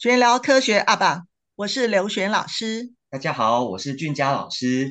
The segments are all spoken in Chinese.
全聊科学阿爸，我是刘璇老师。大家好，我是俊佳老师。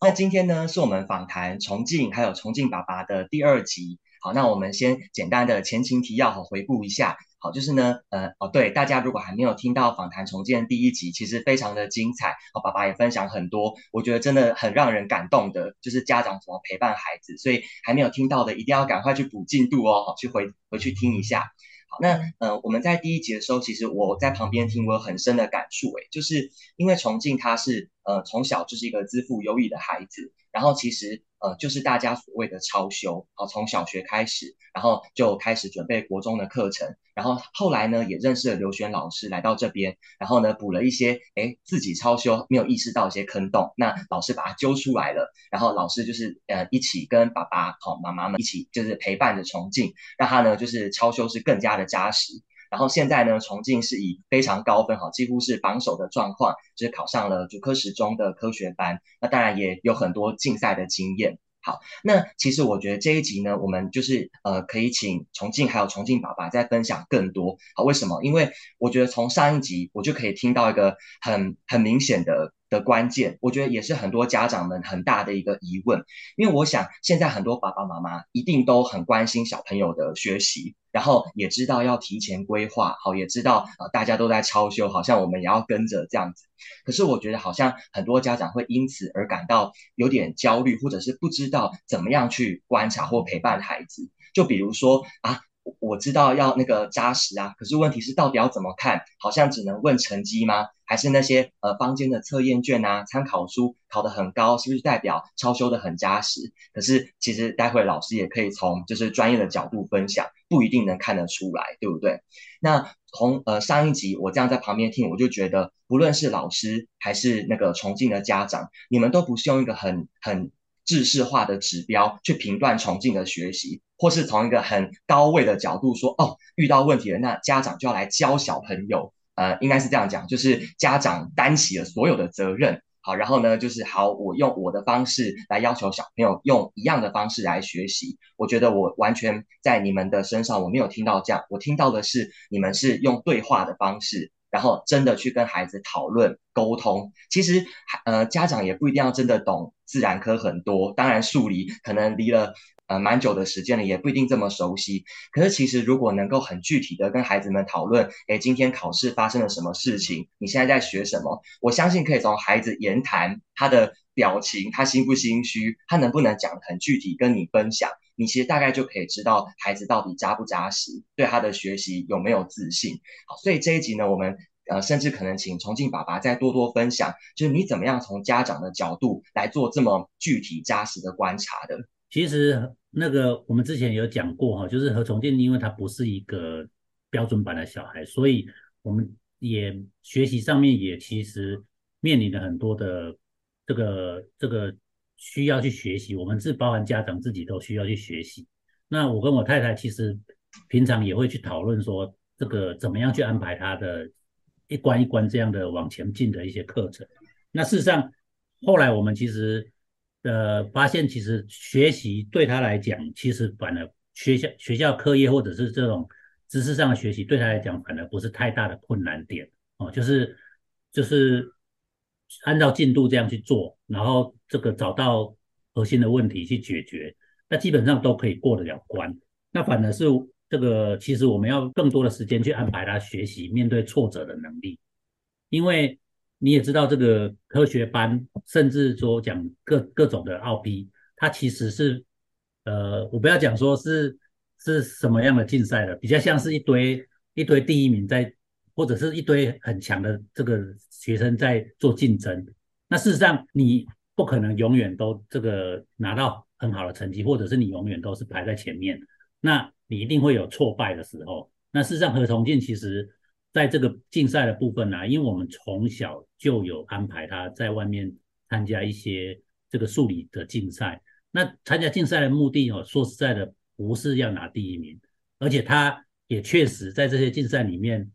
那今天呢，是我们访谈崇敬还有崇敬爸爸的第二集。好，那我们先简单的前情提要和回顾一下。好，就是呢，呃，哦，对，大家如果还没有听到访谈重建第一集，其实非常的精彩。哦，爸爸也分享很多，我觉得真的很让人感动的，就是家长怎么陪伴孩子。所以还没有听到的，一定要赶快去补进度哦，好，去回回去听一下。好，那呃，我们在第一集的时候，其实我在旁边听，我有很深的感触，诶，就是因为崇敬他是呃从小就是一个资赋优异的孩子，然后其实。呃，就是大家所谓的超修，好，从小学开始，然后就开始准备国中的课程，然后后来呢，也认识了刘璇老师来到这边，然后呢，补了一些，诶，自己超修没有意识到一些坑洞，那老师把他揪出来了，然后老师就是呃一起跟爸爸、好妈妈们一起，就是陪伴着崇敬，让他呢就是超修是更加的扎实。然后现在呢，崇敬是以非常高分哈，几乎是榜首的状况，就是考上了主科十中的科学班。那当然也有很多竞赛的经验。好，那其实我觉得这一集呢，我们就是呃，可以请崇敬还有崇敬爸爸再分享更多。好，为什么？因为我觉得从上一集我就可以听到一个很很明显的。的关键，我觉得也是很多家长们很大的一个疑问，因为我想现在很多爸爸妈妈一定都很关心小朋友的学习，然后也知道要提前规划，好，也知道呃大家都在超修，好像我们也要跟着这样子。可是我觉得好像很多家长会因此而感到有点焦虑，或者是不知道怎么样去观察或陪伴孩子。就比如说啊。我知道要那个扎实啊，可是问题是到底要怎么看？好像只能问成绩吗？还是那些呃坊间的测验卷啊、参考书考得很高，是不是代表超修得很扎实？可是其实待会老师也可以从就是专业的角度分享，不一定能看得出来，对不对？那从呃上一集我这样在旁边听，我就觉得不论是老师还是那个崇敬的家长，你们都不是用一个很很。制式化的指标去评断崇敬的学习，或是从一个很高位的角度说，哦，遇到问题了，那家长就要来教小朋友，呃，应该是这样讲，就是家长担起了所有的责任，好，然后呢，就是好，我用我的方式来要求小朋友用一样的方式来学习，我觉得我完全在你们的身上我没有听到这样，我听到的是你们是用对话的方式。然后真的去跟孩子讨论沟通，其实呃家长也不一定要真的懂自然科很多，当然数理可能离了呃蛮久的时间了，也不一定这么熟悉。可是其实如果能够很具体的跟孩子们讨论，诶，今天考试发生了什么事情？你现在在学什么？我相信可以从孩子言谈他的表情，他心不心虚，他能不能讲很具体跟你分享。你其实大概就可以知道孩子到底扎不扎实，对他的学习有没有自信。好，所以这一集呢，我们呃甚至可能请崇敬爸爸再多多分享，就是你怎么样从家长的角度来做这么具体扎实的观察的。其实那个我们之前有讲过哈，就是何崇敬，因为他不是一个标准版的小孩，所以我们也学习上面也其实面临了很多的这个这个。需要去学习，我们是包含家长自己都需要去学习。那我跟我太太其实平常也会去讨论说，这个怎么样去安排他的一关一关这样的往前进的一些课程。那事实上，后来我们其实呃发现，其实学习对他来讲，其实反而学校学校课业或者是这种知识上的学习，对他来讲反而不是太大的困难点哦，就是就是。按照进度这样去做，然后这个找到核心的问题去解决，那基本上都可以过得了关。那反而是这个，其实我们要更多的时间去安排他学习面对挫折的能力，因为你也知道这个科学班，甚至说讲各各种的奥批，它其实是呃，我不要讲说是是什么样的竞赛了，比较像是一堆一堆第一名在。或者是一堆很强的这个学生在做竞争，那事实上你不可能永远都这个拿到很好的成绩，或者是你永远都是排在前面，那你一定会有挫败的时候。那事实上何崇敬其实在这个竞赛的部分呢、啊，因为我们从小就有安排他在外面参加一些这个数理的竞赛，那参加竞赛的目的哦，说实在的不是要拿第一名，而且他也确实在这些竞赛里面。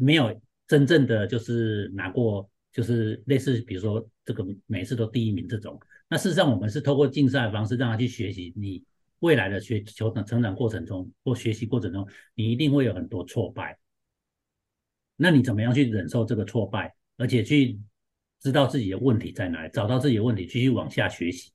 没有真正的就是拿过，就是类似比如说这个每次都第一名这种。那事实上，我们是透过竞赛的方式让他去学习。你未来的学求成成长过程中或学习过程中，你一定会有很多挫败。那你怎么样去忍受这个挫败，而且去知道自己的问题在哪里，找到自己的问题，继续往下学习，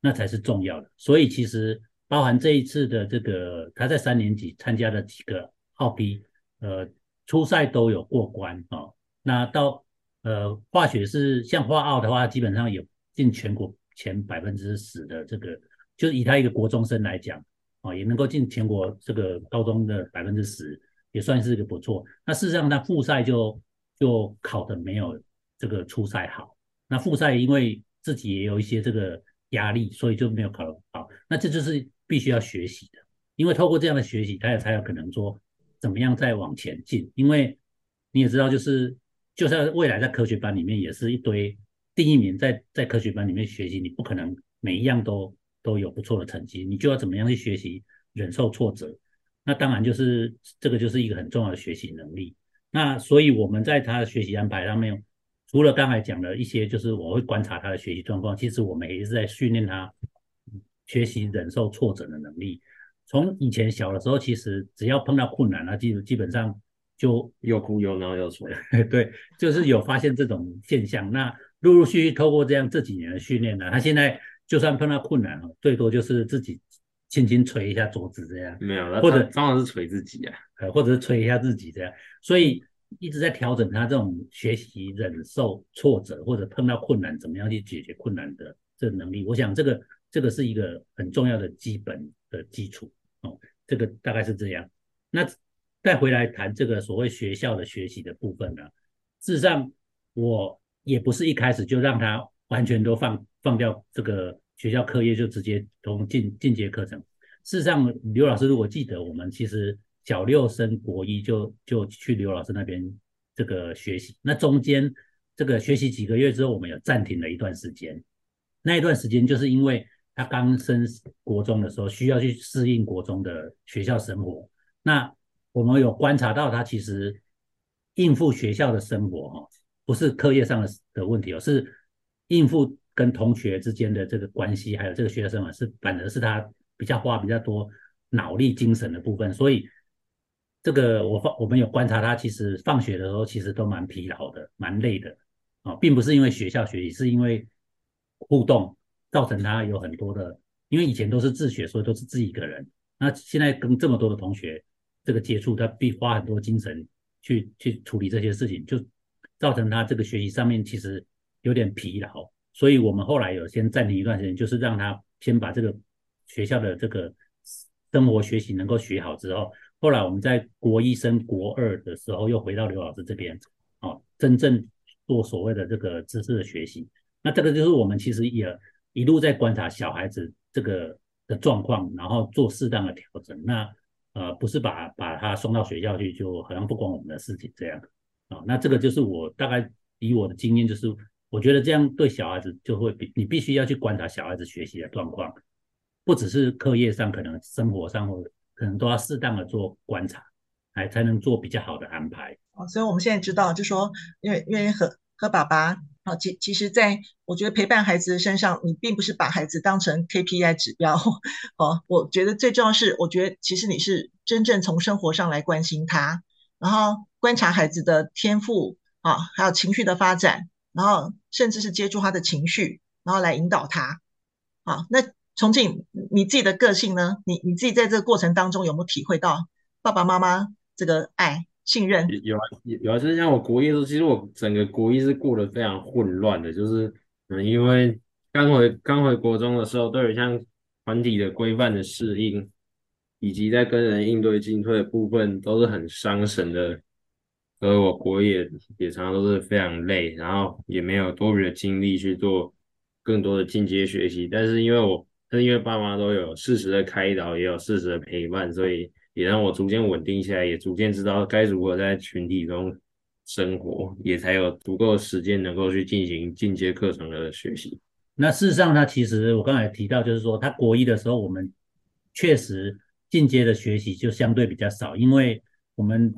那才是重要的。所以其实包含这一次的这个他在三年级参加的几个奥 P，呃，初赛都有过关啊、哦。那到呃化学是像化奥的话，基本上有进全国前百分之十的这个，就以他一个国中生来讲啊、哦，也能够进全国这个高中的百分之十。也算是一个不错。那事实上，他复赛就就考的没有这个初赛好。那复赛因为自己也有一些这个压力，所以就没有考得好。那这就是必须要学习的，因为透过这样的学习，他也才有可能说怎么样再往前进。因为你也知道，就是就算未来在科学班里面，也是一堆第一名在在科学班里面学习，你不可能每一样都都有不错的成绩，你就要怎么样去学习，忍受挫折。那当然就是这个就是一个很重要的学习能力。那所以我们在他的学习安排上面，除了刚才讲的一些，就是我会观察他的学习状况，其实我们也是在训练他学习忍受挫折的能力。从以前小的时候，其实只要碰到困难，他基基本上就又哭又闹又说，对，就是有发现这种现象。那陆陆续续透过这样这几年的训练呢，他现在就算碰到困难了，最多就是自己。轻轻捶一下桌子这样，没有，或者当然是捶自己啊，呃，或者是捶一下自己这样，所以一直在调整他这种学习忍受挫折或者碰到困难怎么样去解决困难的这能力。我想这个这个是一个很重要的基本的基础哦，这个大概是这样。那再回来谈这个所谓学校的学习的部分呢，事实上我也不是一开始就让他完全都放放掉这个。学校课业就直接从进进阶课程。事实上，刘老师如果记得，我们其实小六升国一就就去刘老师那边这个学习。那中间这个学习几个月之后，我们有暂停了一段时间。那一段时间就是因为他刚升国中的时候，需要去适应国中的学校生活。那我们有观察到，他其实应付学校的生活哈，不是课业上的的问题，而是应付。跟同学之间的这个关系，还有这个学生啊，是反而是他比较花比较多脑力、精神的部分。所以这个我放我们有观察他，其实放学的时候其实都蛮疲劳的，蛮累的啊，并不是因为学校学习，是因为互动造成他有很多的。因为以前都是自学，所以都是自己一个人。那现在跟这么多的同学这个接触，他必花很多精神去去处理这些事情，就造成他这个学习上面其实有点疲劳。所以我们后来有先暂停一段时间，就是让他先把这个学校的这个生活学习能够学好之后，后来我们在国一升国二的时候又回到刘老师这边，哦，真正做所谓的这个知识的学习。那这个就是我们其实也一路在观察小孩子这个的状况，然后做适当的调整。那呃，不是把把他送到学校去，就好像不关我们的事情这样。啊，那这个就是我大概以我的经验就是。我觉得这样对小孩子就会比你必须要去观察小孩子学习的状况，不只是课业上，可能生活上或可能都要适当的做观察，来才能做比较好的安排。哦，所以我们现在知道，就说因为因为和和爸爸，啊，其其实在我觉得陪伴孩子身上，你并不是把孩子当成 KPI 指标，哦，我觉得最重要是，我觉得其实你是真正从生活上来关心他，然后观察孩子的天赋啊，还有情绪的发展。然后甚至是接住他的情绪，然后来引导他。好，那重庆你自己的个性呢？你你自己在这个过程当中有没有体会到爸爸妈妈这个爱、信任？有啊，有啊，就是像我国一的时候，其实我整个国一是过得非常混乱的，就是嗯，因为刚回刚回国中的时候，都有像团体的规范的适应，以及在跟人应对进退的部分，都是很伤神的。而我国也也常常都是非常累，然后也没有多余的精力去做更多的进阶学习。但是因为我，但是因为爸妈都有适时的开导，也有适时的陪伴，所以也让我逐渐稳定下来，也逐渐知道该如何在群体中生活，也才有足够时间能够去进行进阶课程的学习。那事实上，他其实我刚才提到，就是说他国一的时候，我们确实进阶的学习就相对比较少，因为我们。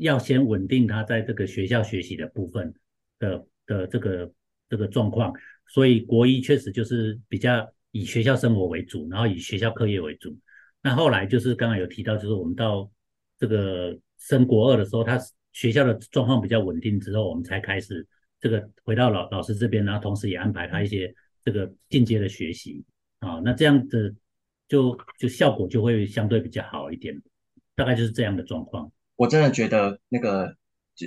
要先稳定他在这个学校学习的部分的的这个这个状况，所以国一确实就是比较以学校生活为主，然后以学校课业为主。那后来就是刚刚有提到，就是我们到这个升国二的时候，他学校的状况比较稳定之后，我们才开始这个回到老老师这边，然后同时也安排他一些这个进阶的学习啊。那这样子就就效果就会相对比较好一点，大概就是这样的状况。我真的觉得那个。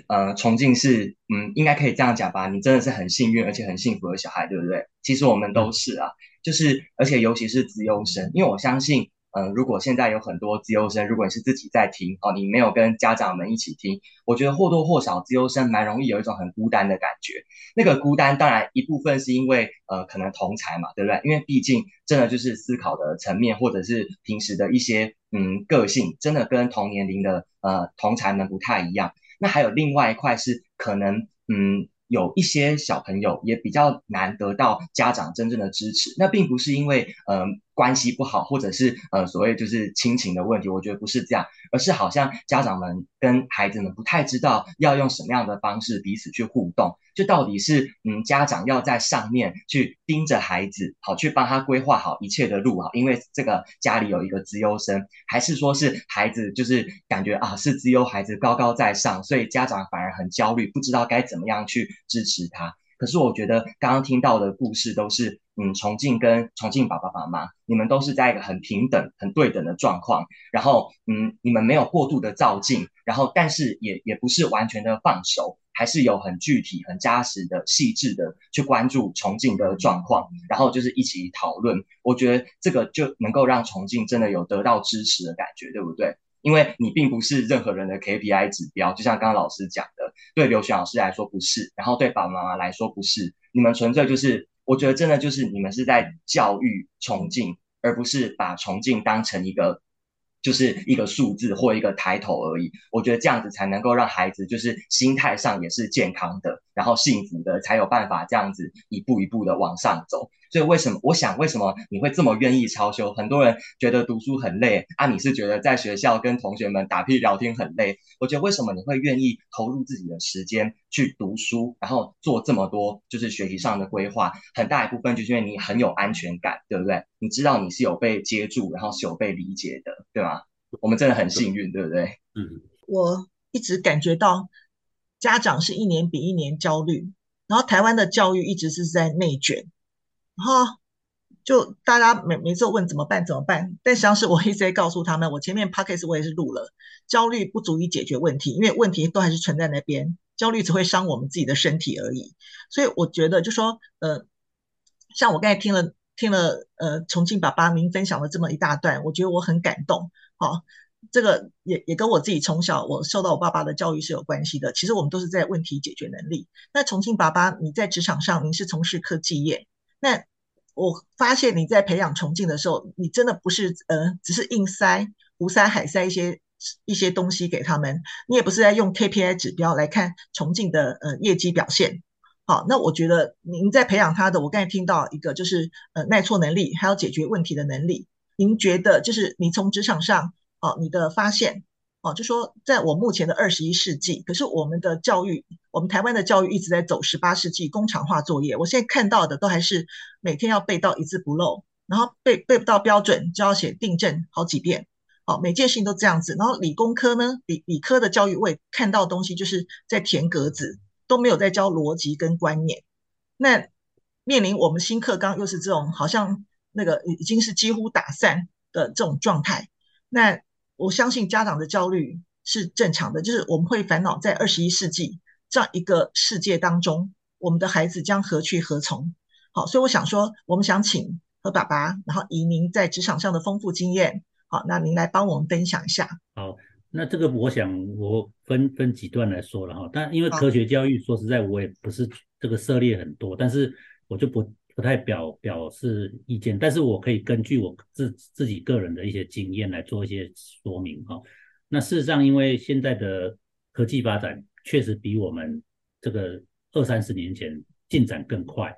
呃，崇敬是，嗯，应该可以这样讲吧？你真的是很幸运，而且很幸福的小孩，对不对？其实我们都是啊，就是，而且尤其是资优生，因为我相信，嗯、如果现在有很多资优生，如果你是自己在听，哦，你没有跟家长们一起听，我觉得或多或少资优生蛮容易有一种很孤单的感觉。那个孤单，当然一部分是因为，呃，可能同才嘛，对不对？因为毕竟真的就是思考的层面，或者是平时的一些，嗯，个性，真的跟同年龄的，呃，同才们不太一样。那还有另外一块是可能，嗯，有一些小朋友也比较难得到家长真正的支持。那并不是因为，嗯。关系不好，或者是呃所谓就是亲情的问题，我觉得不是这样，而是好像家长们跟孩子们不太知道要用什么样的方式彼此去互动，就到底是嗯家长要在上面去盯着孩子，好去帮他规划好一切的路啊，因为这个家里有一个资优生，还是说是孩子就是感觉啊是资优孩子高高在上，所以家长反而很焦虑，不知道该怎么样去支持他。可是我觉得刚刚听到的故事都是，嗯，崇敬跟崇敬爸爸妈妈，你们都是在一个很平等、很对等的状况，然后，嗯，你们没有过度的照进，然后，但是也也不是完全的放手，还是有很具体、很扎实的、细致的去关注崇敬的状况，然后就是一起讨论。我觉得这个就能够让崇敬真的有得到支持的感觉，对不对？因为你并不是任何人的 KPI 指标，就像刚刚老师讲的，对刘璇老师来说不是，然后对爸爸妈妈来说不是，你们纯粹就是，我觉得真的就是你们是在教育崇敬，而不是把崇敬当成一个。就是一个数字或一个抬头而已，我觉得这样子才能够让孩子就是心态上也是健康的，然后幸福的，才有办法这样子一步一步的往上走。所以为什么我想为什么你会这么愿意超修？很多人觉得读书很累，啊，你是觉得在学校跟同学们打屁聊天很累？我觉得为什么你会愿意投入自己的时间去读书，然后做这么多就是学习上的规划？很大一部分就是因为你很有安全感，对不对？你知道你是有被接住，然后是有被理解的，对吗？我们真的很幸运，对不对？嗯，我一直感觉到家长是一年比一年焦虑，然后台湾的教育一直是在内卷，然后就大家每每次问怎么办怎么办，但实际上是我一直在告诉他们，我前面 podcast 我也是录了，焦虑不足以解决问题，因为问题都还是存在那边，焦虑只会伤我们自己的身体而已。所以我觉得就说，呃，像我刚才听了听了呃重庆爸爸您分享了这么一大段，我觉得我很感动。好，这个也也跟我自己从小我受到我爸爸的教育是有关系的。其实我们都是在问题解决能力。那重庆爸爸，你在职场上您是从事科技业，那我发现你在培养崇敬的时候，你真的不是呃只是硬塞胡塞海塞一些一些东西给他们，你也不是在用 KPI 指标来看崇敬的呃业绩表现。好，那我觉得您在培养他的，我刚才听到一个就是呃耐挫能力，还有解决问题的能力。您觉得就是你从职场上哦，你的发现哦，就说在我目前的二十一世纪，可是我们的教育，我们台湾的教育一直在走十八世纪工厂化作业。我现在看到的都还是每天要背到一字不漏，然后背背不到标准就要写订正好几遍。好，每件事情都这样子。然后理工科呢，理理科的教育我也看到东西就是在填格子，都没有在教逻辑跟观念。那面临我们新课纲又是这种好像。那个已经是几乎打散的这种状态，那我相信家长的焦虑是正常的，就是我们会烦恼在二十一世纪这样一个世界当中，我们的孩子将何去何从？好，所以我想说，我们想请何爸爸，然后以您在职场上的丰富经验，好，那您来帮我们分享一下。好，那这个我想我分分几段来说了哈，但因为科学教育，说实在我也不是这个涉猎很多，但是我就不。不太表表示意见，但是我可以根据我自自己个人的一些经验来做一些说明哈。那事实上，因为现在的科技发展确实比我们这个二三十年前进展更快，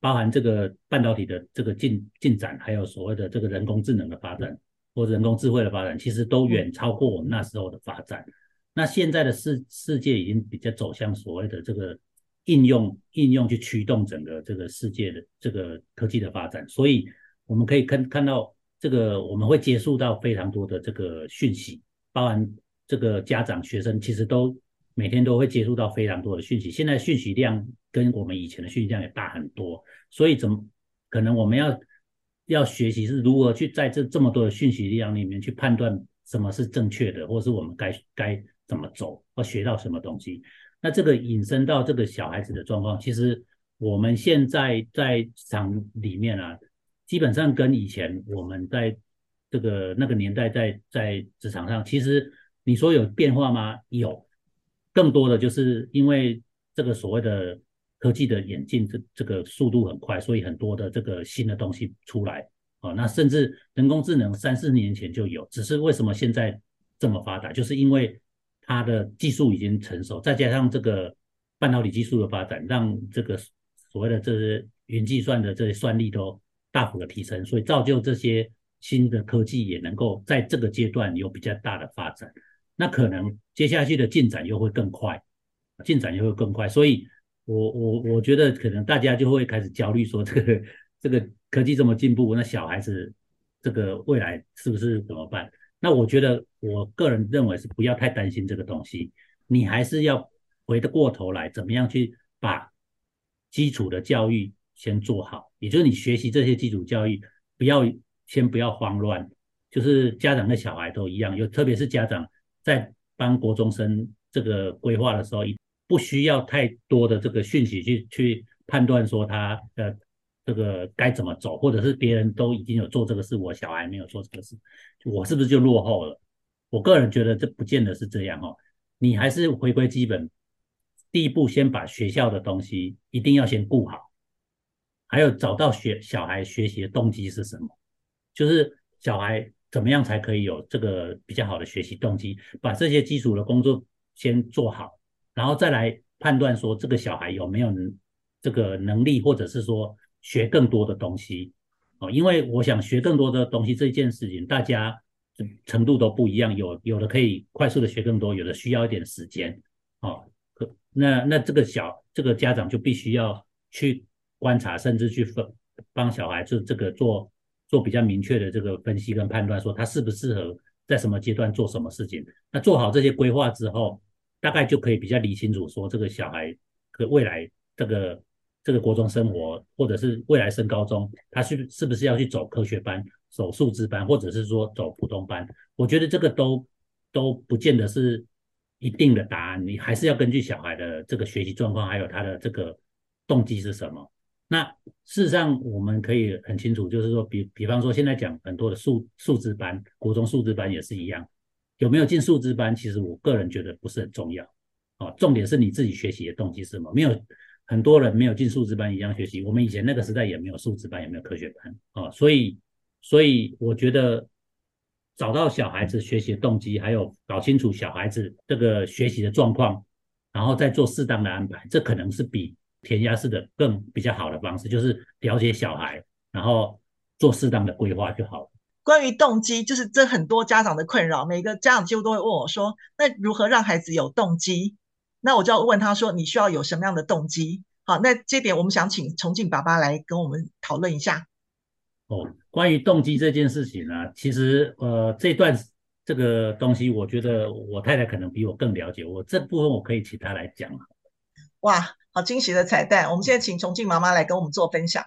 包含这个半导体的这个进进展，还有所谓的这个人工智能的发展或人工智慧的发展，其实都远超过我们那时候的发展。那现在的世世界已经比较走向所谓的这个应用应用去驱动整个这个世界的这个科技的发展，所以我们可以看看到这个我们会接触到非常多的这个讯息，包含这个家长、学生其实都每天都会接触到非常多的讯息。现在讯息量跟我们以前的讯息量也大很多，所以怎么可能我们要要学习是如何去在这这么多的讯息量里面去判断什么是正确的，或是我们该该怎么走，或学到什么东西。那这个引申到这个小孩子的状况，其实我们现在在场里面啊，基本上跟以前我们在这个那个年代在在职场上，其实你说有变化吗？有，更多的就是因为这个所谓的科技的演进，这这个速度很快，所以很多的这个新的东西出来啊，那甚至人工智能三四年前就有，只是为什么现在这么发达，就是因为。它的技术已经成熟，再加上这个半导体技术的发展，让这个所谓的这些云计算的这些算力都大幅的提升，所以造就这些新的科技也能够在这个阶段有比较大的发展。那可能接下去的进展又会更快，进展又会更快。所以我我我觉得可能大家就会开始焦虑，说这个这个科技这么进步，那小孩子这个未来是不是怎么办？那我觉得，我个人认为是不要太担心这个东西，你还是要回得过头来，怎么样去把基础的教育先做好，也就是你学习这些基础教育，不要先不要慌乱，就是家长跟小孩都一样，有特别是家长在帮国中生这个规划的时候，不需要太多的这个讯息去去判断说他呃。这个该怎么走，或者是别人都已经有做这个事，我小孩没有做这个事，我是不是就落后了？我个人觉得这不见得是这样哦。你还是回归基本，第一步先把学校的东西一定要先顾好，还有找到学小孩学习的动机是什么，就是小孩怎么样才可以有这个比较好的学习动机，把这些基础的工作先做好，然后再来判断说这个小孩有没有这个能力，或者是说。学更多的东西哦，因为我想学更多的东西这件事情，大家程度都不一样，有有的可以快速的学更多，有的需要一点时间哦。可那那这个小这个家长就必须要去观察，甚至去分帮小孩子这个做做比较明确的这个分析跟判断，说他适不适合在什么阶段做什么事情。那做好这些规划之后，大概就可以比较理清楚，说这个小孩的未来这个。这个国中生活，或者是未来升高中，他是是不是要去走科学班、走数字班，或者是说走普通班？我觉得这个都都不见得是一定的答案，你还是要根据小孩的这个学习状况，还有他的这个动机是什么。那事实上，我们可以很清楚，就是说，比比方说，现在讲很多的数数字班，国中数字班也是一样，有没有进数字班，其实我个人觉得不是很重要。哦，重点是你自己学习的动机是什么？没有。很多人没有进数资班一样学习，我们以前那个时代也没有数资班，也没有科学班啊，所以，所以我觉得找到小孩子学习的动机，还有搞清楚小孩子这个学习的状况，然后再做适当的安排，这可能是比填鸭式的更比较好的方式，就是了解小孩，然后做适当的规划就好了。关于动机，就是这很多家长的困扰，每个家长几乎都会问我说：“那如何让孩子有动机？”那我就要问他说：“你需要有什么样的动机？”好，那这点我们想请崇敬爸爸来跟我们讨论一下。哦，关于动机这件事情呢，其实呃，这段这个东西，我觉得我太太可能比我更了解。我这部分我可以请她来讲。哇，好惊喜的彩蛋！我们现在请崇敬妈妈来跟我们做分享。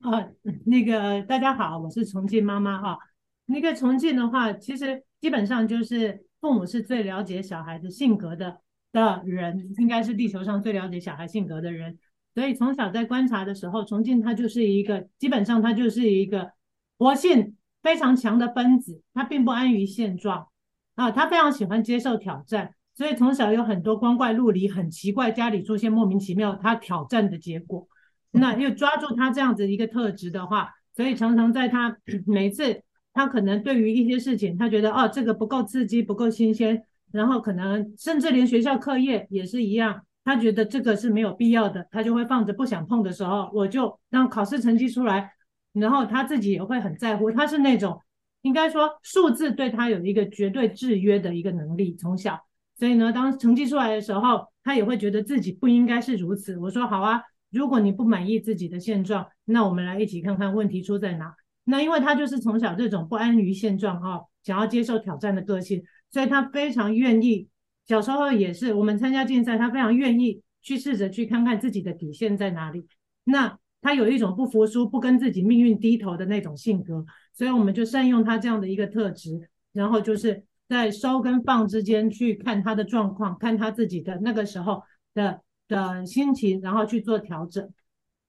啊，那个大家好，我是崇敬妈妈哈。那个崇敬的话，其实基本上就是父母是最了解小孩子性格的。的人应该是地球上最了解小孩性格的人，所以从小在观察的时候，崇敬他就是一个，基本上他就是一个活性非常强的分子，他并不安于现状啊，他非常喜欢接受挑战，所以从小有很多光怪陆离、很奇怪，家里出现莫名其妙他挑战的结果。那又抓住他这样子一个特质的话，所以常常在他 每次他可能对于一些事情，他觉得哦这个不够刺激，不够新鲜。然后可能甚至连学校课业也是一样，他觉得这个是没有必要的，他就会放着不想碰的时候，我就让考试成绩出来，然后他自己也会很在乎。他是那种应该说数字对他有一个绝对制约的一个能力，从小，所以呢，当成绩出来的时候，他也会觉得自己不应该是如此。我说好啊，如果你不满意自己的现状，那我们来一起看看问题出在哪。那因为他就是从小这种不安于现状啊，想要接受挑战的个性，所以他非常愿意。小时候也是，我们参加竞赛，他非常愿意去试着去看看自己的底线在哪里。那他有一种不服输、不跟自己命运低头的那种性格，所以我们就善用他这样的一个特质，然后就是在收跟放之间去看他的状况，看他自己的那个时候的的心情，然后去做调整。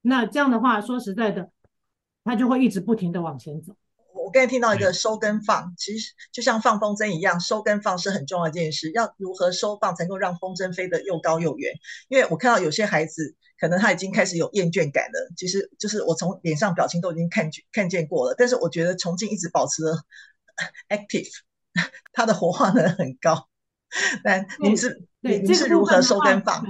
那这样的话，说实在的，他就会一直不停的往前走。我刚才听到一个收跟放，其实就像放风筝一样，收跟放是很重要的一件事。要如何收放才能够让风筝飞得又高又远？因为我看到有些孩子，可能他已经开始有厌倦感了。其实就是我从脸上表情都已经看看见过了。但是我觉得崇敬一直保持了 active，他的活化能很高。但您是您是如何收跟放？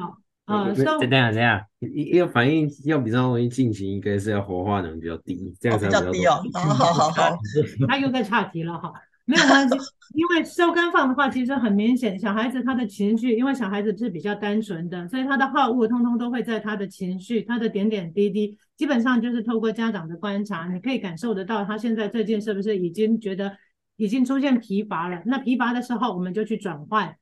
啊，这样这样，一一个反应要比较容易进行，应该是要活化能比较低，这样才比较，比较低哦。好好好好，他又在岔题了哈，没有关系，因为收跟放的话，其实很明显，小孩子他的情绪，因为小孩子是比较单纯的，所以他的好恶通通都会在他的情绪，他的点点滴滴，基本上就是透过家长的观察，你可以感受得到他现在最近是不是已经觉得已经出现疲乏了。那疲乏的时候，我们就去转换。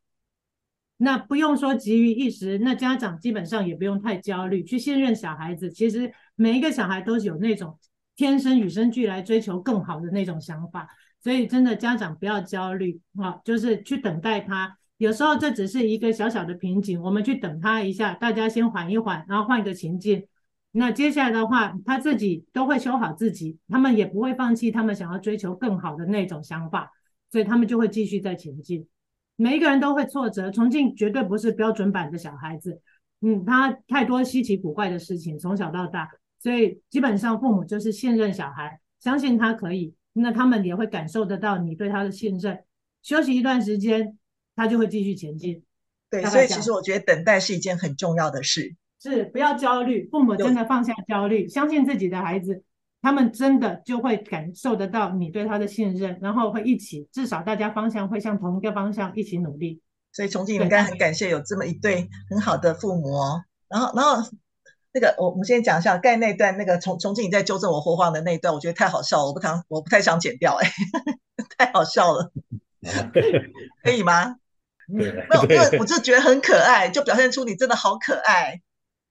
那不用说急于一时，那家长基本上也不用太焦虑，去信任小孩子。其实每一个小孩都有那种天生与生俱来追求更好的那种想法，所以真的家长不要焦虑啊，就是去等待他。有时候这只是一个小小的瓶颈，我们去等他一下，大家先缓一缓，然后换一个情境。那接下来的话，他自己都会修好自己，他们也不会放弃他们想要追求更好的那种想法，所以他们就会继续在前进。每一个人都会挫折，重庆绝对不是标准版的小孩子，嗯，他太多稀奇古怪的事情，从小到大，所以基本上父母就是信任小孩，相信他可以，那他们也会感受得到你对他的信任。休息一段时间，他就会继续前进。对，所以其实我觉得等待是一件很重要的事，是不要焦虑，父母真的放下焦虑，相信自己的孩子。他们真的就会感受得到你对他的信任，然后会一起，至少大家方向会向同一个方向一起努力。所以崇敬应该很感谢有这么一对很好的父母哦。然后，然后那个我我们先讲一下刚才那段那个重重庆你在纠正我说话的那一段，我觉得太好笑了，我不想我不太想剪掉，哎，太好笑了，可以吗？没有，因为我就觉得很可爱，就表现出你真的好可爱。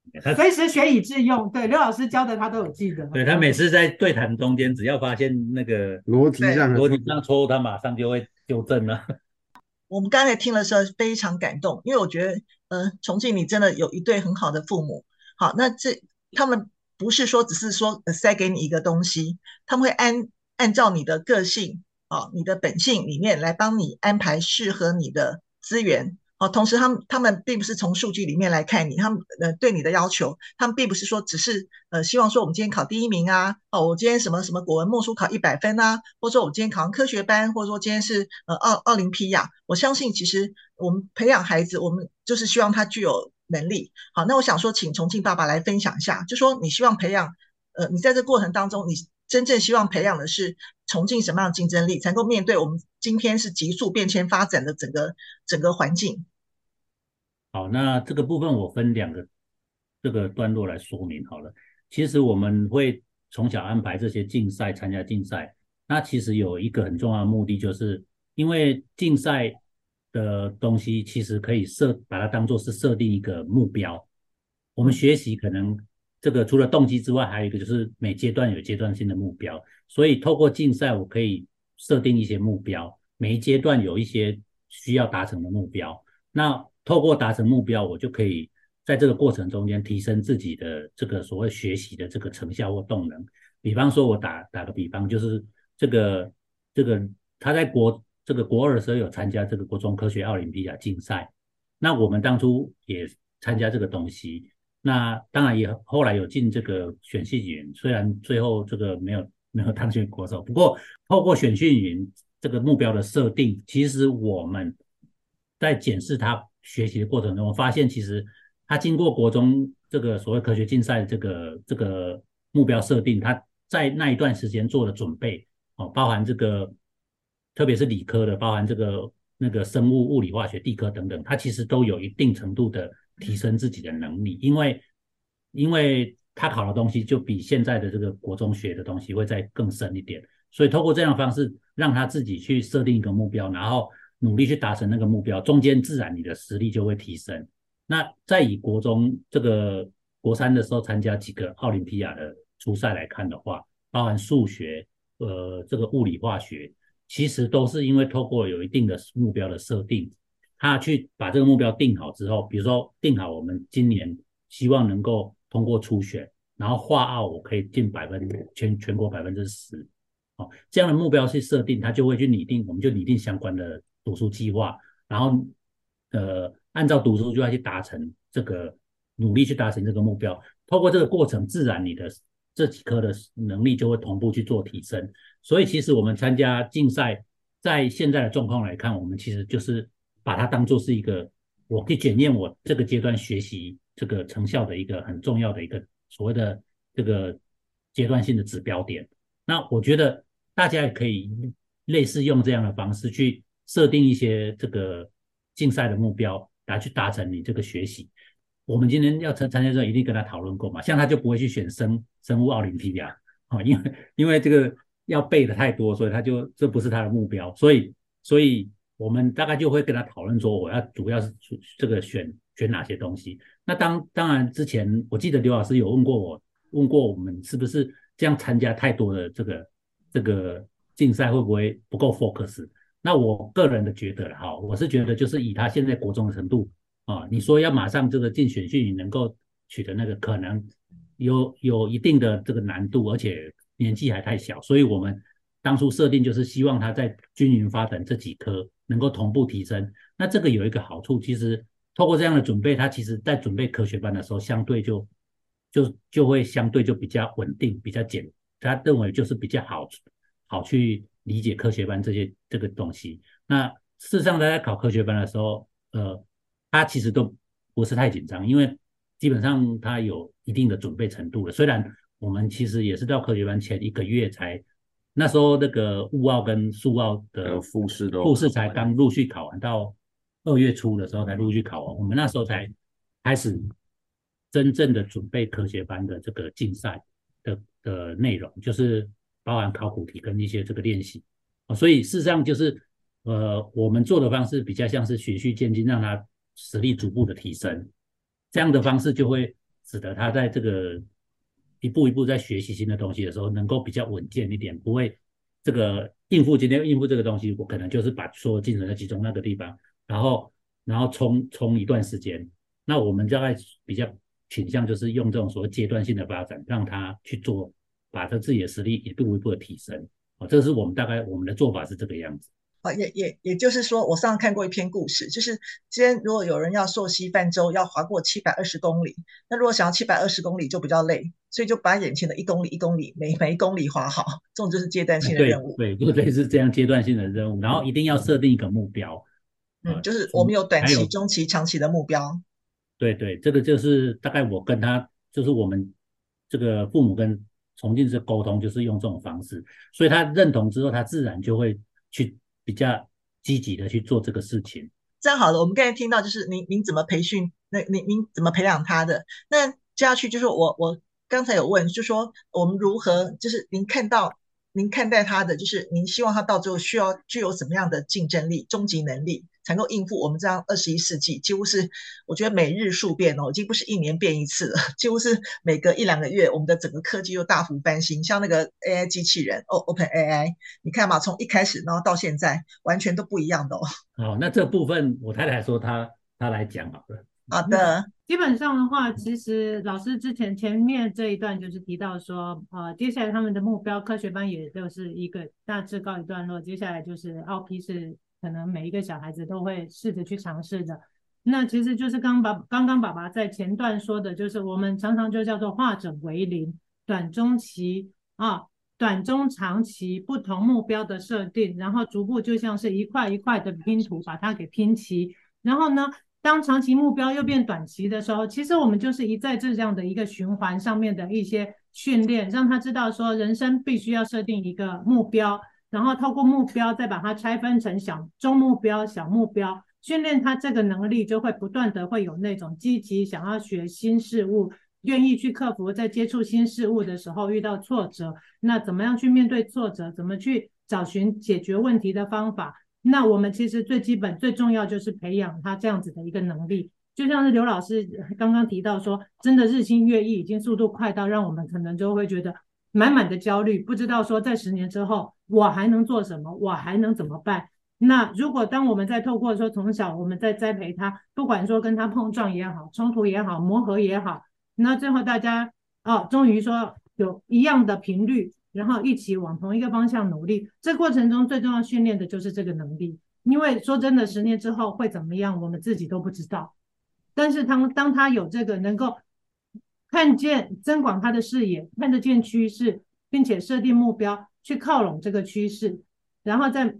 随时学以致用，对刘老师教的他都有记得。对，他每次在对谈中间，只要发现那个逻辑上逻辑上错误，他马上就会纠正了。我们刚才听的时候非常感动，因为我觉得，呃，重庆你真的有一对很好的父母。好，那这他们不是说只是说塞给你一个东西，他们会按按照你的个性啊，你的本性里面来帮你安排适合你的资源。哦，同时他们他们并不是从数据里面来看你，他们呃对你的要求，他们并不是说只是呃希望说我们今天考第一名啊，哦我今天什么什么国文默书考一百分啊，或者说我今天考上科学班，或者说今天是呃奥奥林匹亚，我相信其实我们培养孩子，我们就是希望他具有能力。好，那我想说，请重庆爸爸来分享一下，就说你希望培养呃你在这过程当中，你真正希望培养的是重庆什么样的竞争力，才能够面对我们今天是急速变迁发展的整个整个环境。好，那这个部分我分两个这个段落来说明好了。其实我们会从小安排这些竞赛，参加竞赛，那其实有一个很重要的目的，就是因为竞赛的东西其实可以设把它当做是设定一个目标。我们学习可能这个除了动机之外，还有一个就是每阶段有阶段性的目标。所以透过竞赛，我可以设定一些目标，每一阶段有一些需要达成的目标。那透过达成目标，我就可以在这个过程中间提升自己的这个所谓学习的这个成效或动能。比方说，我打打个比方，就是这个这个他在国这个国二的时候有参加这个国中科学奥林匹亚竞赛，那我们当初也参加这个东西，那当然也后来有进这个选训营，虽然最后这个没有没有当选国手，不过透过选训营这个目标的设定，其实我们在检视他。学习的过程中，我发现其实他经过国中这个所谓科学竞赛这个这个目标设定，他在那一段时间做的准备哦，包含这个特别是理科的，包含这个那个生物、物理、化学、地科等等，他其实都有一定程度的提升自己的能力，因为因为他考的东西就比现在的这个国中学的东西会再更深一点，所以透过这样的方式让他自己去设定一个目标，然后努力去达成那个目标，中间自然你的实力就会提升。那在以国中这个国三的时候参加几个奥林匹亚的初赛来看的话，包含数学、呃这个物理化学，其实都是因为透过有一定的目标的设定，他去把这个目标定好之后，比如说定好我们今年希望能够通过初选，然后画奥我可以进百分全全国百分之十，哦，这样的目标去设定，他就会去拟定，我们就拟定相关的读书计划，然后呃。按照读书计划去达成这个，努力去达成这个目标。透过这个过程，自然你的这几科的能力就会同步去做提升。所以，其实我们参加竞赛，在现在的状况来看，我们其实就是把它当做是一个，我可以检验我这个阶段学习这个成效的一个很重要的一个所谓的这个阶段性的指标点。那我觉得大家也可以类似用这样的方式去设定一些这个竞赛的目标。来去达成你这个学习，我们今天要参参加的时候，一定跟他讨论过嘛。像他就不会去选生生物奥林匹亚啊，因为因为这个要背的太多，所以他就这不是他的目标。所以所以我们大概就会跟他讨论说，我要主要是这个选选哪些东西。那当当然之前我记得刘老师有问过我，问过我们是不是这样参加太多的这个这个竞赛会不会不够 focus？那我个人的觉得哈，我是觉得就是以他现在国中的程度啊，你说要马上这个进选训，你能够取得那个可能有有一定的这个难度，而且年纪还太小，所以我们当初设定就是希望他在均匀发展这几科能够同步提升。那这个有一个好处，其实透过这样的准备，他其实在准备科学班的时候，相对就就就会相对就比较稳定，比较简，他认为就是比较好好去。理解科学班这些这个东西，那事实上他在考科学班的时候，呃，他其实都不是太紧张，因为基本上他有一定的准备程度了。虽然我们其实也是到科学班前一个月才，那时候那个物奥跟数奥的复试都复试才刚陆续考完，到二月初的时候才陆续考完，我们那时候才开始真正的准备科学班的这个竞赛的的内容，就是。包含考古题跟一些这个练习啊，所以事实上就是，呃，我们做的方式比较像是循序渐进，让他实力逐步的提升，这样的方式就会使得他在这个一步一步在学习新的东西的时候，能够比较稳健一点，不会这个应付今天应付这个东西，我可能就是把所有精神都集中那个地方，然后然后冲冲一段时间，那我们大概比较倾向就是用这种所谓阶段性的发展，让他去做。把他自己的实力一步一步的提升，哦，这是我们大概我们的做法是这个样子。啊，也也也就是说，我上次看过一篇故事，就是今天如果有人要溯溪泛舟，要划过七百二十公里，那如果想要七百二十公里就比较累，所以就把眼前的一公里一公里每每一公里划好，这种就是阶段性的任务。对，对，就类似这样阶段性的任务，然后一定要设定一个目标。嗯，就是我们有短期、中期、长期的目标。对对，这个就是大概我跟他，就是我们这个父母跟。重庆是沟通，就是用这种方式，所以他认同之后，他自然就会去比较积极的去做这个事情。这样好了，我们刚才听到就是您您怎么培训，那您您怎么培养他的？那接下去就是我我刚才有问，就说我们如何，就是您看到您看待他的，就是您希望他到最后需要具有什么样的竞争力、终极能力？才能够应付我们这样二十一世纪，几乎是我觉得每日数变哦，已经不是一年变一次了，几乎是每隔一两个月，我们的整个科技又大幅翻新。像那个 AI 机器人哦，Open AI，你看嘛，从一开始然后到现在，完全都不一样的哦。好，那这部分我太太说她她来讲好了。好的，基本上的话，其实老师之前前面这一段就是提到说，呃，接下来他们的目标科学班也就是一个大致告一段落，接下来就是奥 P 是。可能每一个小孩子都会试着去尝试的，那其实就是刚爸刚刚爸爸在前段说的，就是我们常常就叫做化整为零，短中期啊，短中长期不同目标的设定，然后逐步就像是一块一块的拼图把它给拼齐，然后呢，当长期目标又变短期的时候，其实我们就是一在这样的一个循环上面的一些训练，让他知道说人生必须要设定一个目标。然后透过目标再把它拆分成小中目标、小目标，训练他这个能力，就会不断的会有那种积极想要学新事物，愿意去克服在接触新事物的时候遇到挫折，那怎么样去面对挫折，怎么去找寻解决问题的方法？那我们其实最基本最重要就是培养他这样子的一个能力。就像是刘老师刚刚提到说，真的日新月异，已经速度快到让我们可能就会觉得满满的焦虑，不知道说在十年之后我还能做什么，我还能怎么办？那如果当我们在透过说从小我们在栽培他，不管说跟他碰撞也好，冲突也好，磨合也好，那最后大家哦，终于说有一样的频率，然后一起往同一个方向努力，这过程中最重要训练的就是这个能力。因为说真的，十年之后会怎么样，我们自己都不知道。但是当当他有这个能够看见、增广他的视野，看得见趋势，并且设定目标去靠拢这个趋势，然后在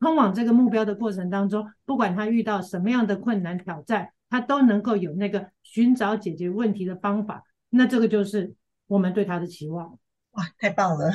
通往这个目标的过程当中，不管他遇到什么样的困难挑战，他都能够有那个寻找解决问题的方法。那这个就是我们对他的期望。哇，太棒了！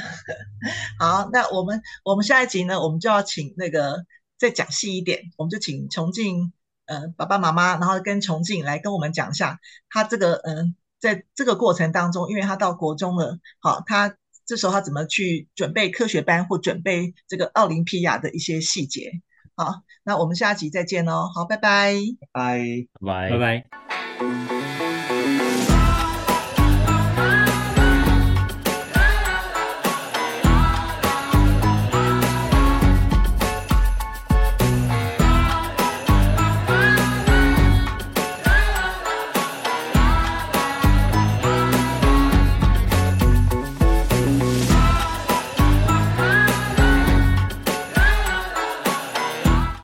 好，那我们我们下一集呢，我们就要请那个再讲细一点，我们就请崇敬。呃，爸爸妈妈，然后跟崇敬来跟我们讲一下，他这个嗯、在这个过程当中，因为他到国中了，好，他这时候他怎么去准备科学班或准备这个奥林匹亚的一些细节，好，那我们下集再见哦，好，拜拜，拜拜。拜拜。